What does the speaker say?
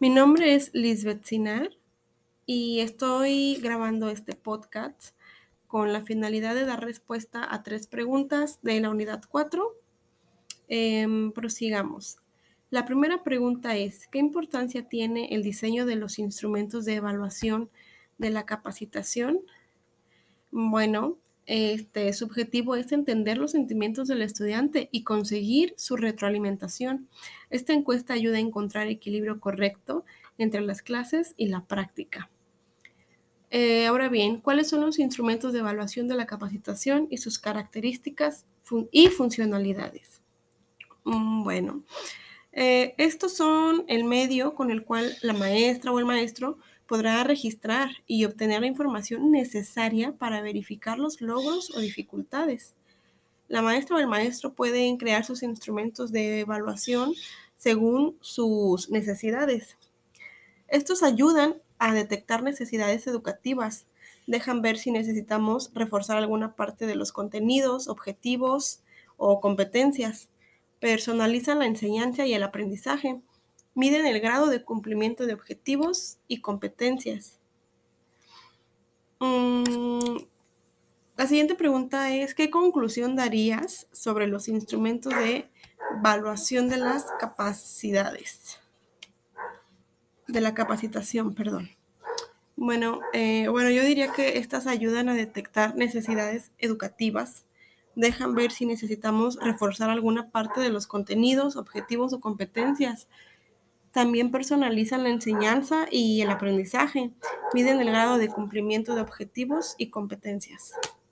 Mi nombre es Lisbeth Sinar y estoy grabando este podcast con la finalidad de dar respuesta a tres preguntas de la unidad 4. Em, prosigamos. La primera pregunta es, ¿qué importancia tiene el diseño de los instrumentos de evaluación de la capacitación? Bueno, este, su objetivo es entender los sentimientos del estudiante y conseguir su retroalimentación. Esta encuesta ayuda a encontrar equilibrio correcto entre las clases y la práctica. Eh, ahora bien, ¿cuáles son los instrumentos de evaluación de la capacitación y sus características y funcionalidades? Mm, bueno, eh, estos son el medio con el cual la maestra o el maestro podrá registrar y obtener la información necesaria para verificar los logros o dificultades. La maestra o el maestro pueden crear sus instrumentos de evaluación según sus necesidades. Estos ayudan a detectar necesidades educativas, dejan ver si necesitamos reforzar alguna parte de los contenidos, objetivos o competencias, personalizan la enseñanza y el aprendizaje, miden el grado de cumplimiento de objetivos y competencias. Mm, la siguiente pregunta es, ¿qué conclusión darías sobre los instrumentos de evaluación de las capacidades? De la capacitación, perdón. Bueno, eh, bueno, yo diría que estas ayudan a detectar necesidades educativas, dejan ver si necesitamos reforzar alguna parte de los contenidos, objetivos o competencias, también personalizan la enseñanza y el aprendizaje, miden el grado de cumplimiento de objetivos y competencias.